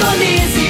Indonésia.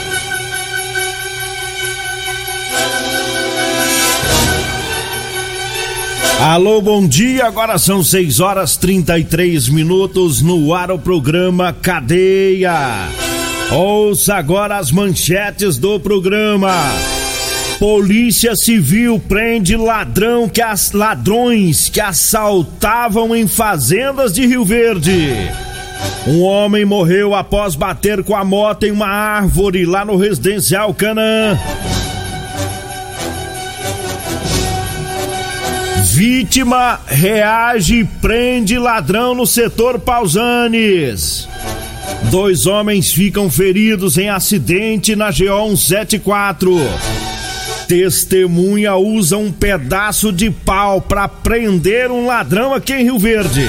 Alô, bom dia. Agora são 6 horas 33 minutos no ar o programa Cadeia. Ouça agora as manchetes do programa. Polícia Civil prende ladrão que as ladrões que assaltavam em fazendas de Rio Verde. Um homem morreu após bater com a moto em uma árvore lá no residencial Canaã. Vítima reage e prende ladrão no setor Pausanes. Dois homens ficam feridos em acidente na GO 174. Testemunha usa um pedaço de pau para prender um ladrão aqui em Rio Verde.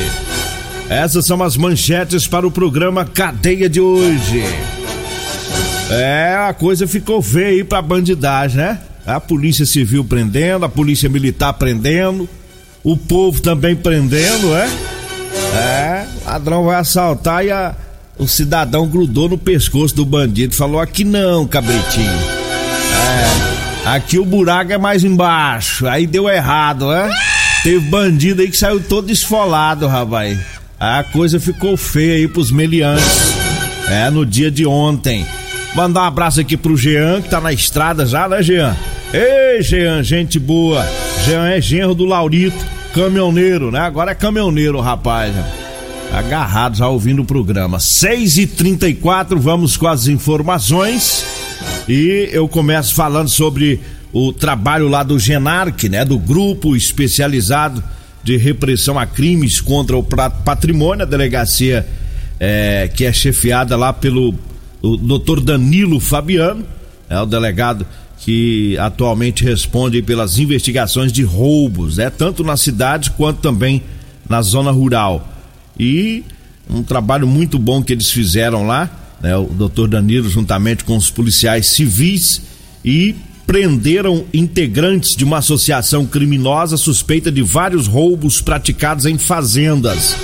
Essas são as manchetes para o programa Cadeia de hoje. É, a coisa ficou feia aí pra bandidagem, né? A polícia civil prendendo, a polícia militar prendendo, o povo também prendendo, é? É, ladrão vai assaltar e a, o cidadão grudou no pescoço do bandido, falou aqui não, cabritinho. É, aqui o buraco é mais embaixo, aí deu errado, é? Teve bandido aí que saiu todo esfolado, rapaz. A coisa ficou feia aí pros meliantes. É, no dia de ontem. Mandar um abraço aqui pro Jean, que tá na estrada já, né, Jean? Ei, Jean, gente boa. Jean é genro do Laurito, caminhoneiro, né? Agora é caminhoneiro, rapaz. Agarrado já ouvindo o programa. 6 e 34 vamos com as informações. E eu começo falando sobre o trabalho lá do Genarc, né? Do grupo especializado de repressão a crimes contra o patrimônio, a delegacia é, que é chefiada lá pelo o doutor Danilo Fabiano, é o delegado que atualmente responde pelas investigações de roubos, né? Tanto na cidade quanto também na zona rural. E um trabalho muito bom que eles fizeram lá, né? O doutor Danilo juntamente com os policiais civis e prenderam integrantes de uma associação criminosa suspeita de vários roubos praticados em fazendas.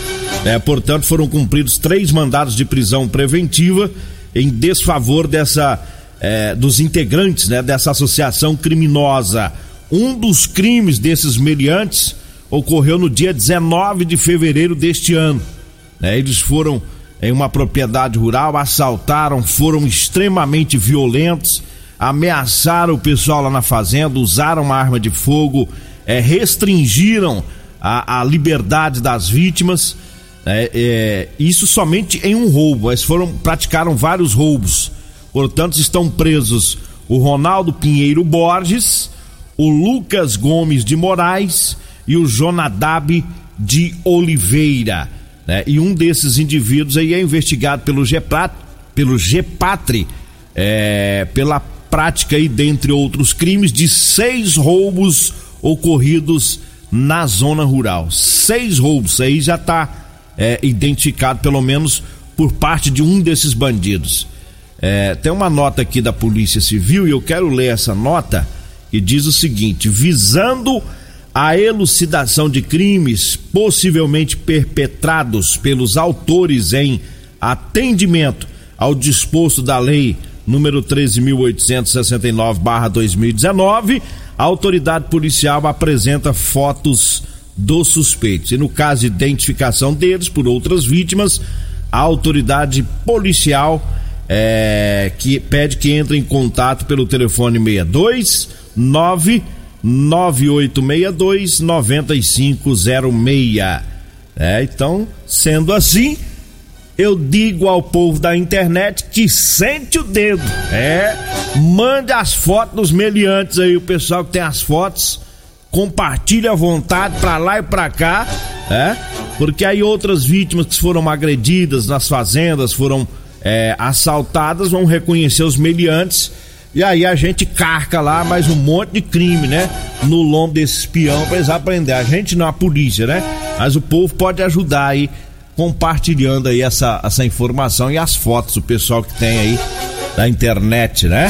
É, portanto, foram cumpridos três mandados de prisão preventiva em desfavor dessa é, dos integrantes né, dessa associação criminosa. Um dos crimes desses meliantes ocorreu no dia 19 de fevereiro deste ano. Né, eles foram em uma propriedade rural, assaltaram, foram extremamente violentos, ameaçaram o pessoal lá na fazenda, usaram uma arma de fogo, é, restringiram a, a liberdade das vítimas. É, é, isso somente em um roubo. Eles foram praticaram vários roubos. Portanto, estão presos o Ronaldo Pinheiro Borges, o Lucas Gomes de Moraes e o Jonadab de Oliveira. Né? E um desses indivíduos aí é investigado pelo GEPAT, pelo GEPATRE, é, pela prática aí, dentre outros crimes, de seis roubos ocorridos na zona rural. Seis roubos, aí já está é, identificado pelo menos por parte de um desses bandidos. É, tem uma nota aqui da Polícia Civil e eu quero ler essa nota que diz o seguinte: visando a elucidação de crimes possivelmente perpetrados pelos autores em atendimento ao disposto da lei número 13.869/2019, a autoridade policial apresenta fotos dos suspeitos. E no caso de identificação deles por outras vítimas, a autoridade policial é, que pede que entre em contato pelo telefone 62 9 9862 9506. É, então, sendo assim, eu digo ao povo da internet que sente o dedo. É, mande as fotos dos meliantes aí, o pessoal que tem as fotos, compartilha à vontade pra lá e pra cá, é, porque aí outras vítimas que foram agredidas nas fazendas, foram é, assaltadas, vão reconhecer os meliantes. E aí a gente carca lá mais um monte de crime, né? No lombo desse espião pra eles aprender. A gente não, a polícia, né? Mas o povo pode ajudar aí compartilhando aí essa, essa informação e as fotos, o pessoal que tem aí da internet, né?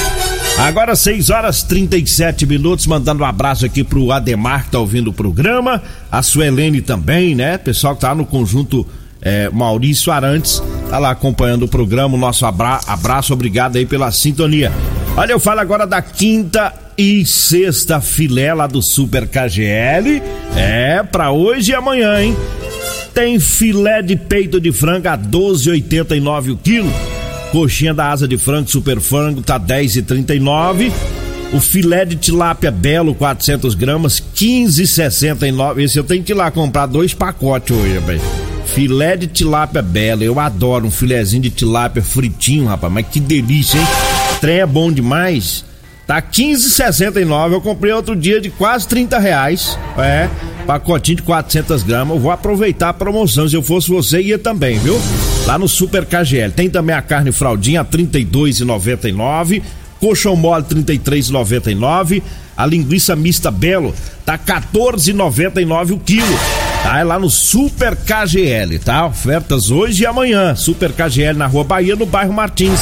Agora 6 horas 37 minutos, mandando um abraço aqui pro Ademar que tá ouvindo o programa, a Suelene também, né? Pessoal que tá no conjunto é, Maurício Arantes, tá lá acompanhando o programa, o nosso abra abraço, obrigado aí pela sintonia. Olha, eu falo agora da quinta e sexta filé lá do Super KGL, é, pra hoje e amanhã, hein? tem filé de peito de frango a 12,89 o quilo. Coxinha da asa de frango super frango tá 10,39. O filé de tilápia belo 400 gramas 15,69. Esse eu tenho que ir lá comprar dois pacotes hoje, rapaz. Filé de tilápia belo, eu adoro um filézinho de tilápia fritinho, rapaz. Mas que delícia, hein? Trem é bom demais. Tá 15,69. Eu comprei outro dia de quase 30 reais. É pacotinho de 400 gramas. Eu vou aproveitar a promoção. Se eu fosse você, ia também, viu? Lá no Super KGL. Tem também a carne fraldinha, R$ 32,99. Coxão mole, R$ 33,99. A linguiça mista Belo, tá R$ 14,99 o quilo. Tá, é lá no Super KGL, tá? Ofertas hoje e amanhã. Super KGL na Rua Bahia, no bairro Martins.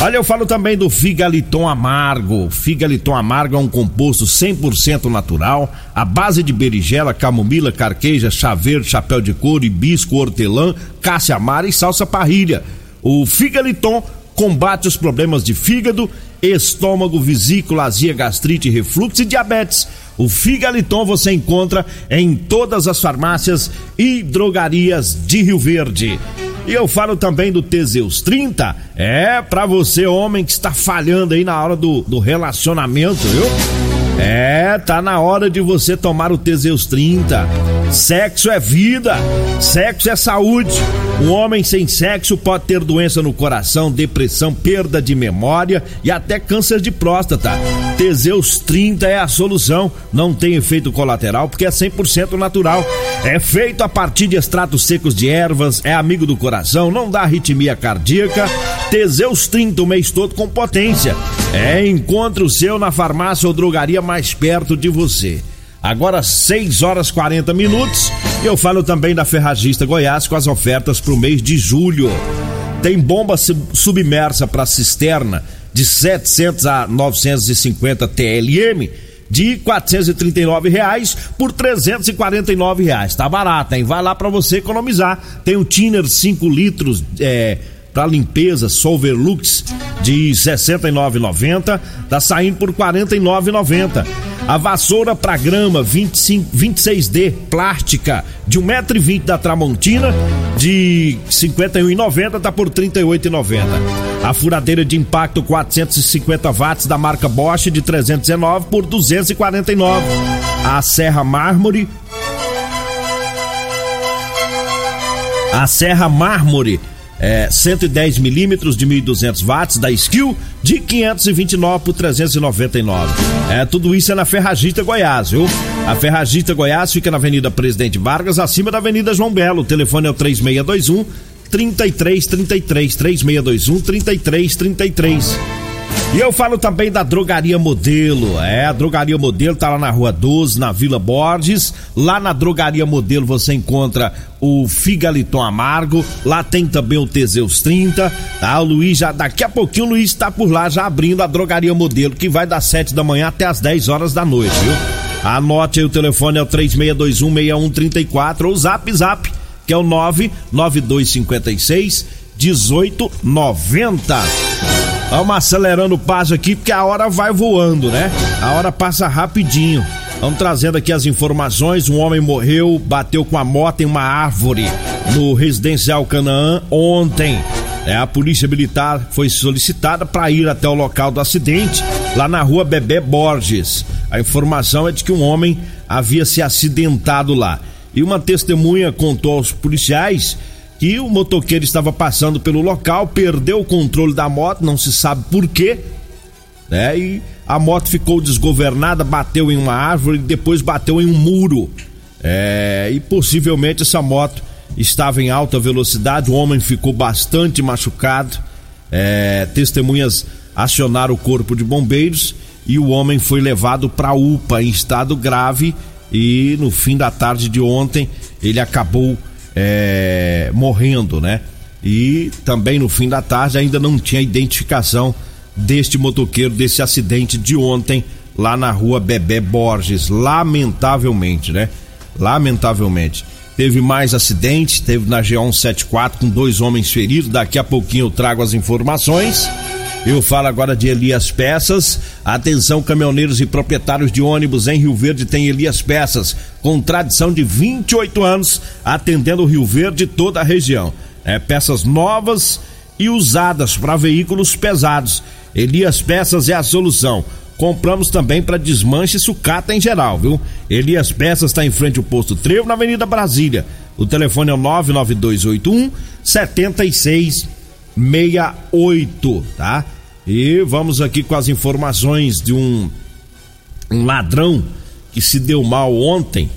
Olha, eu falo também do Figaliton Amargo. Figaliton Amargo é um composto 100% natural, à base de berigela, camomila, carqueja, chaveiro, chapéu de couro, hibisco, hortelã, cássia amara e salsa parrilha. O Figaliton combate os problemas de fígado, estômago, vesícula, azia, gastrite, refluxo e diabetes. O Figaliton você encontra em todas as farmácias e drogarias de Rio Verde. E eu falo também do Teseus 30, é para você, homem que está falhando aí na hora do, do relacionamento, viu? É, tá na hora de você tomar o Teseus 30. Sexo é vida, sexo é saúde. Um homem sem sexo pode ter doença no coração, depressão, perda de memória e até câncer de próstata. Teseus 30 é a solução. Não tem efeito colateral porque é 100% natural. É feito a partir de extratos secos de ervas, é amigo do coração, não dá arritmia cardíaca. Teseus 30 o mês todo com potência. É encontre o seu na farmácia ou drogaria mais perto de você. Agora 6 horas 40 minutos. Eu falo também da Ferragista Goiás com as ofertas para o mês de julho. Tem bomba submersa para cisterna de 700 a 950 TLM de 439 reais por 349 reais. Tá barato, hein? Vai lá para você economizar. Tem o Tiner 5 litros é, para limpeza Solverlux de 69,90, tá saindo por 49,90. A vassoura para grama 25, 26D plástica de 1,20m da Tramontina de 51,90 tá por 38,90. A furadeira de impacto 450 watts da marca Bosch de 319 por 249. A serra mármore A serra mármore é, 110 milímetros de 1.200 watts da Skill de 529 por 399. É, tudo isso é na Ferragista Goiás, viu? A Ferragista Goiás fica na Avenida Presidente Vargas, acima da Avenida João Belo. O telefone é o 3621 3333 3621 3333. E eu falo também da Drogaria Modelo. É, a Drogaria Modelo tá lá na Rua 12, na Vila Borges. Lá na Drogaria Modelo você encontra o Figaliton Amargo. Lá tem também o Teseus 30. Tá? O Luiz já, daqui a pouquinho o Luiz está por lá já abrindo a Drogaria Modelo, que vai das 7 da manhã até as 10 horas da noite, viu? Anote aí o telefone é o 36216134 ou Zap Zap, que é o 99256 1890. Vamos acelerando o passo aqui porque a hora vai voando, né? A hora passa rapidinho. Vamos trazendo aqui as informações. Um homem morreu, bateu com a moto em uma árvore no residencial Canaã ontem. É, a polícia militar foi solicitada para ir até o local do acidente, lá na rua Bebé Borges. A informação é de que um homem havia se acidentado lá. E uma testemunha contou aos policiais que o motoqueiro estava passando pelo local, perdeu o controle da moto, não se sabe por quê, né? E a moto ficou desgovernada, bateu em uma árvore e depois bateu em um muro. É, e possivelmente essa moto estava em alta velocidade, o homem ficou bastante machucado. É, testemunhas acionaram o corpo de bombeiros e o homem foi levado para UPA em estado grave e no fim da tarde de ontem ele acabou é, morrendo, né? E também no fim da tarde ainda não tinha identificação deste motoqueiro, desse acidente de ontem lá na rua Bebé Borges. Lamentavelmente, né? Lamentavelmente. Teve mais acidentes, teve na G174 com dois homens feridos. Daqui a pouquinho eu trago as informações. Eu falo agora de Elias Peças. Atenção, caminhoneiros e proprietários de ônibus em Rio Verde tem Elias Peças, com tradição de 28 anos, atendendo o Rio Verde e toda a região. É, peças novas e usadas para veículos pesados. Elias Peças é a solução. Compramos também para desmanche e sucata em geral, viu? Elias Peças está em frente ao posto Trevo, na Avenida Brasília. O telefone é o 99281 7668, tá? E vamos aqui com as informações de um, um ladrão que se deu mal ontem.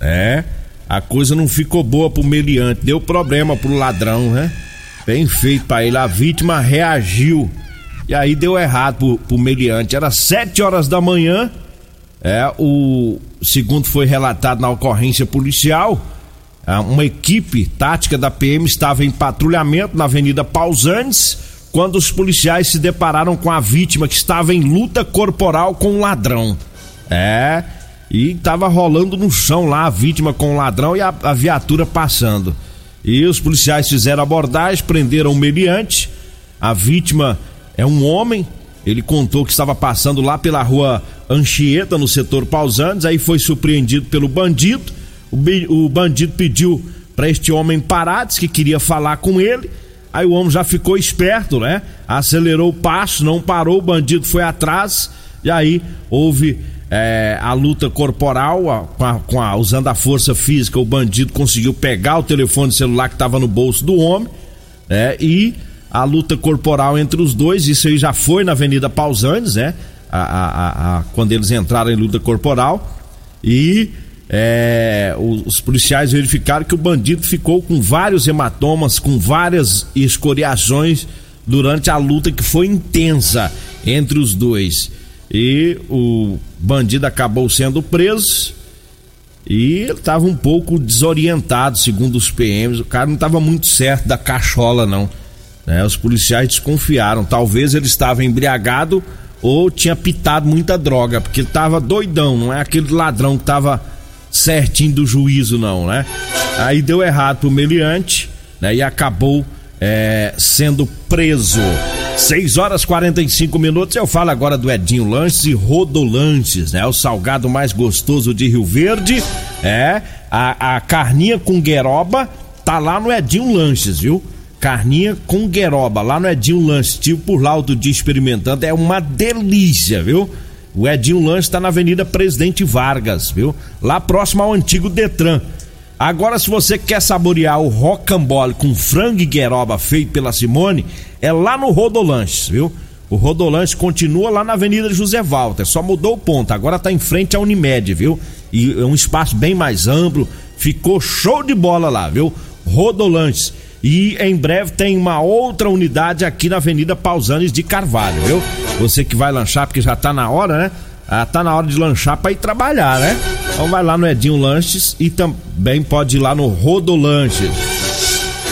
É, a coisa não ficou boa pro meliante, deu problema pro ladrão, né? Bem feito para ele. A vítima reagiu e aí deu errado pro, pro meliante. Era sete horas da manhã. É, o segundo foi relatado na ocorrência policial. É, uma equipe tática da PM estava em patrulhamento na Avenida Pausantes quando os policiais se depararam com a vítima que estava em luta corporal com um ladrão. É, e estava rolando no chão lá a vítima com o ladrão e a, a viatura passando. E os policiais fizeram abordagem, prenderam o meliante. A vítima é um homem. Ele contou que estava passando lá pela rua Anchieta, no setor Pausantes. Aí foi surpreendido pelo bandido. O, o bandido pediu para este homem parar, disse que queria falar com ele. Aí o homem já ficou esperto, né? Acelerou o passo, não parou, o bandido foi atrás. E aí houve é, a luta corporal, a, com a, com a, usando a força física, o bandido conseguiu pegar o telefone celular que estava no bolso do homem, né? E a luta corporal entre os dois, isso aí já foi na Avenida Pausantes, né? A, a, quando eles entraram em luta corporal. E é, os, os, policiais verificaram que o bandido ficou com vários hematomas, com várias escoriações durante a luta que foi intensa entre os dois. E o bandido acabou sendo preso e ele estava um pouco desorientado, segundo os PMs. O cara não estava muito certo da cachola, não. Né? Os policiais desconfiaram. Talvez ele estava embriagado ou tinha pitado muita droga, porque ele estava doidão, não é aquele ladrão que estava certinho do juízo, não, né? Aí deu errado pro meliante, né? E acabou é, sendo preso. 6 horas 45 minutos. Eu falo agora do Edinho Lanches e Rodolanches, né? O salgado mais gostoso de Rio Verde. É, a, a carninha com gueroba tá lá no Edinho Lanches, viu? Carninha com gueroba, lá no Edinho Lanches. Tive por lá outro dia experimentando. É uma delícia, viu? O Edinho Lanche está na Avenida Presidente Vargas, viu? Lá próximo ao antigo Detran. Agora, se você quer saborear o rocambole com frango e gueroba feito pela Simone, é lá no Rodolanches, viu? O Rodolanches continua lá na Avenida José Walter, só mudou o ponto, agora está em frente à Unimed, viu? E é um espaço bem mais amplo, ficou show de bola lá, viu? Rodolanches. E em breve tem uma outra unidade aqui na Avenida Pausanes de Carvalho, viu? Você que vai lanchar, porque já tá na hora, né? Ah, tá na hora de lanchar para ir trabalhar, né? Então vai lá no Edinho Lanches e também pode ir lá no Rodolanches.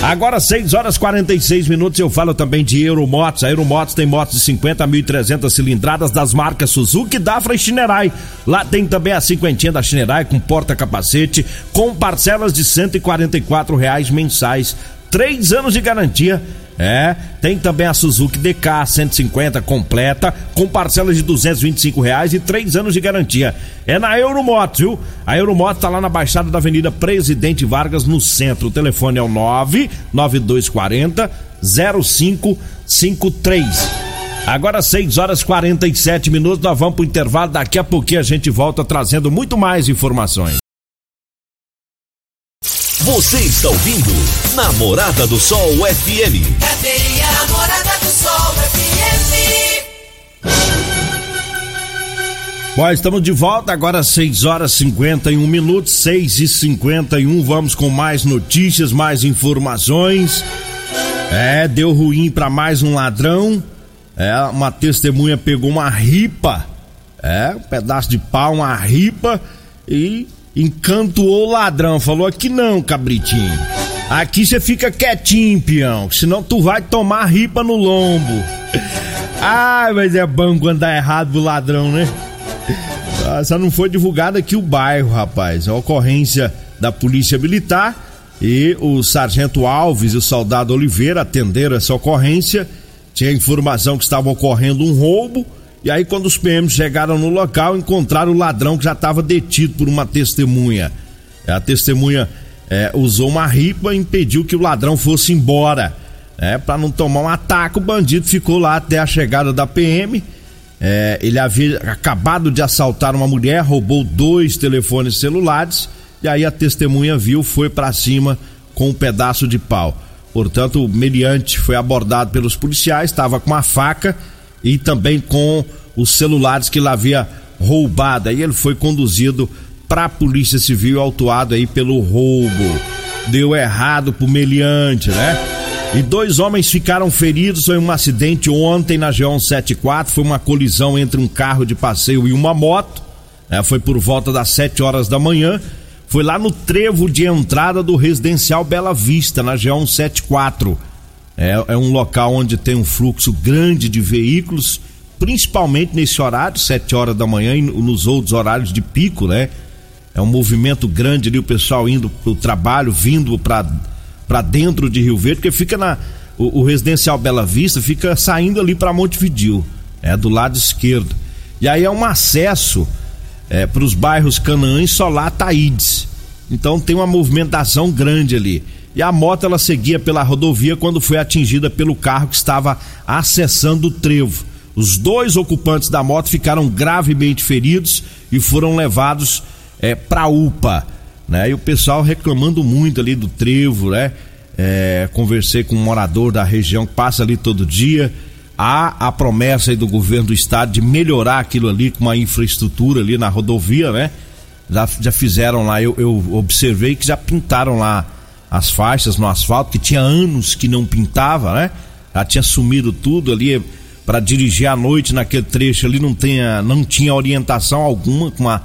Agora 6 horas 46 minutos eu falo também de Euromotos. A Euromotos tem motos de 50 a 1.300 cilindradas das marcas Suzuki, Dafra e Shinerai. Lá tem também a cinquentinha da Shinerai com porta-capacete com parcelas de 144 reais mensais. Três anos de garantia é, tem também a Suzuki DK 150 completa, com parcelas de 225 reais e três anos de garantia. É na Euromoto, viu? A Euromoto tá lá na Baixada da Avenida Presidente Vargas, no centro. O telefone é o 99240 0553. Agora 6 horas 47 minutos, nós vamos pro intervalo. Daqui a pouquinho a gente volta trazendo muito mais informações. Você está ouvindo Namorada do Sol FM. Cadê a namorada do Sol FM? Bom, estamos de volta agora 6 horas 51 minutos, 6 e 51 Vamos com mais notícias, mais informações. É, deu ruim para mais um ladrão. É, uma testemunha pegou uma ripa, é, um pedaço de pau, uma ripa e encantou o ladrão. Falou aqui não, cabritinho. Aqui você fica quietinho, peão, senão tu vai tomar ripa no lombo. Ai, mas é bom quando dá errado pro ladrão, né? Ah, Só não foi divulgado aqui o bairro, rapaz. A ocorrência da Polícia Militar e o Sargento Alves e o Soldado Oliveira atenderam essa ocorrência. Tinha informação que estava ocorrendo um roubo. E aí, quando os PMs chegaram no local, encontraram o ladrão que já estava detido por uma testemunha. A testemunha eh, usou uma ripa e impediu que o ladrão fosse embora. É, para não tomar um ataque, o bandido ficou lá até a chegada da PM. É, ele havia acabado de assaltar uma mulher, roubou dois telefones celulares e aí a testemunha viu, foi para cima com um pedaço de pau. Portanto, o meliante foi abordado pelos policiais, estava com uma faca e também com os celulares que ele havia roubado. Aí ele foi conduzido para a Polícia Civil, autuado aí pelo roubo. Deu errado pro meliante, né? E dois homens ficaram feridos em um acidente ontem na G174. Foi uma colisão entre um carro de passeio e uma moto. É, foi por volta das 7 horas da manhã. Foi lá no trevo de entrada do residencial Bela Vista, na G174. É, é um local onde tem um fluxo grande de veículos, principalmente nesse horário, 7 horas da manhã e nos outros horários de pico, né? É um movimento grande ali, o pessoal indo pro trabalho, vindo para dentro de Rio Verde, porque fica na o, o residencial Bela Vista fica saindo ali para Montevidil, é do lado esquerdo. E aí é um acesso é, para os bairros Canaã e Solar Taídes. Então tem uma movimentação grande ali. E a moto ela seguia pela rodovia quando foi atingida pelo carro que estava acessando o trevo. Os dois ocupantes da moto ficaram gravemente feridos e foram levados é, para UPA né? E o pessoal reclamando muito ali do trevo, né? É, conversei com um morador da região que passa ali todo dia. Há a promessa do governo do estado de melhorar aquilo ali com uma infraestrutura ali na rodovia, né? Já, já fizeram lá, eu, eu observei que já pintaram lá as faixas no asfalto, que tinha anos que não pintava, né? Já tinha sumido tudo ali para dirigir à noite naquele trecho ali, não, tinha, não tinha orientação alguma com a,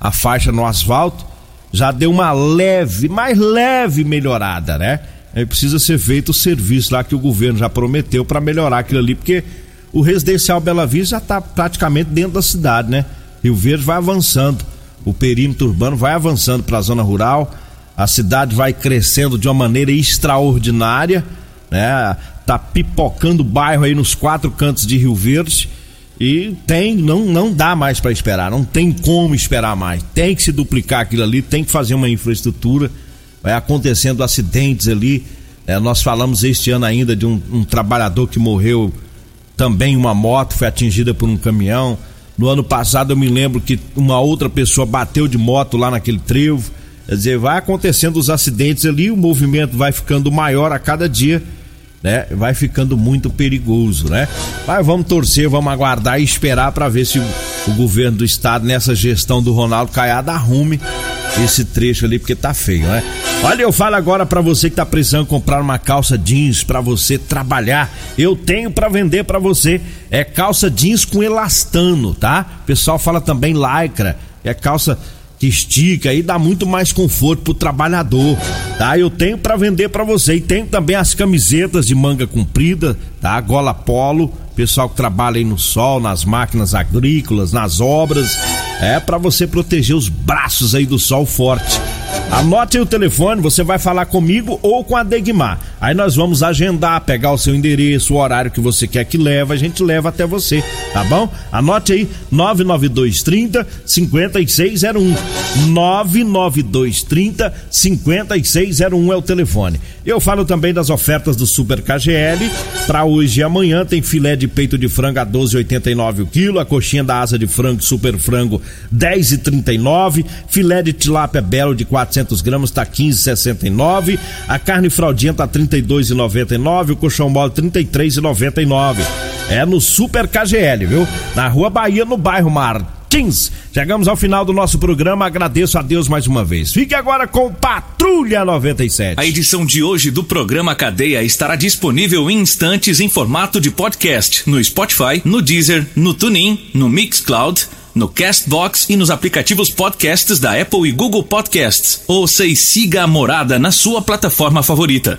a faixa no asfalto já deu uma leve, mais leve melhorada, né? Aí precisa ser feito o serviço lá que o governo já prometeu para melhorar aquilo ali, porque o residencial Bela Vista já está praticamente dentro da cidade, né? Rio Verde vai avançando, o perímetro urbano vai avançando para a zona rural, a cidade vai crescendo de uma maneira extraordinária, né? Tá pipocando bairro aí nos quatro cantos de Rio Verde e tem, não, não dá mais para esperar, não tem como esperar mais. Tem que se duplicar aquilo ali, tem que fazer uma infraestrutura. Vai acontecendo acidentes ali. É, nós falamos este ano ainda de um, um trabalhador que morreu também uma moto, foi atingida por um caminhão. No ano passado eu me lembro que uma outra pessoa bateu de moto lá naquele trevo. Quer dizer, vai acontecendo os acidentes ali, o movimento vai ficando maior a cada dia né? Vai ficando muito perigoso, né? Mas vamos torcer, vamos aguardar e esperar para ver se o, o, governo do estado nessa gestão do Ronaldo Caiado arrume esse trecho ali porque tá feio, né? Olha, eu falo agora para você que tá precisando comprar uma calça jeans para você trabalhar. Eu tenho para vender para você. É calça jeans com elastano, tá? O pessoal fala também lycra. É calça que estica e dá muito mais conforto pro trabalhador, tá? Eu tenho para vender para você e tem também as camisetas de manga comprida, tá? Gola polo, pessoal que trabalha aí no sol, nas máquinas agrícolas, nas obras, é para você proteger os braços aí do sol forte. Anote aí o telefone, você vai falar comigo ou com a Degmar. Aí nós vamos agendar, pegar o seu endereço, o horário que você quer que leve, a gente leva até você, tá bom? Anote aí 99230 5601. 99230 5601 é o telefone. Eu falo também das ofertas do Super KGL. Para hoje e amanhã tem filé de peito de frango a 12,89 o quilo, a coxinha da asa de frango Super Frango 10,39, filé de tilápia belo de 400 gramas tá 15,69, a carne fraldinha tá 32,99, o colchão mole 33,99. É no Super KGL, viu? Na Rua Bahia, no bairro Martins. Chegamos ao final do nosso programa, agradeço a Deus mais uma vez. Fique agora com Patrulha 97. A edição de hoje do programa Cadeia estará disponível em instantes em formato de podcast no Spotify, no Deezer, no TuneIn, no Mixcloud no Castbox e nos aplicativos podcasts da Apple e Google Podcasts. Ouça e siga a Morada na sua plataforma favorita.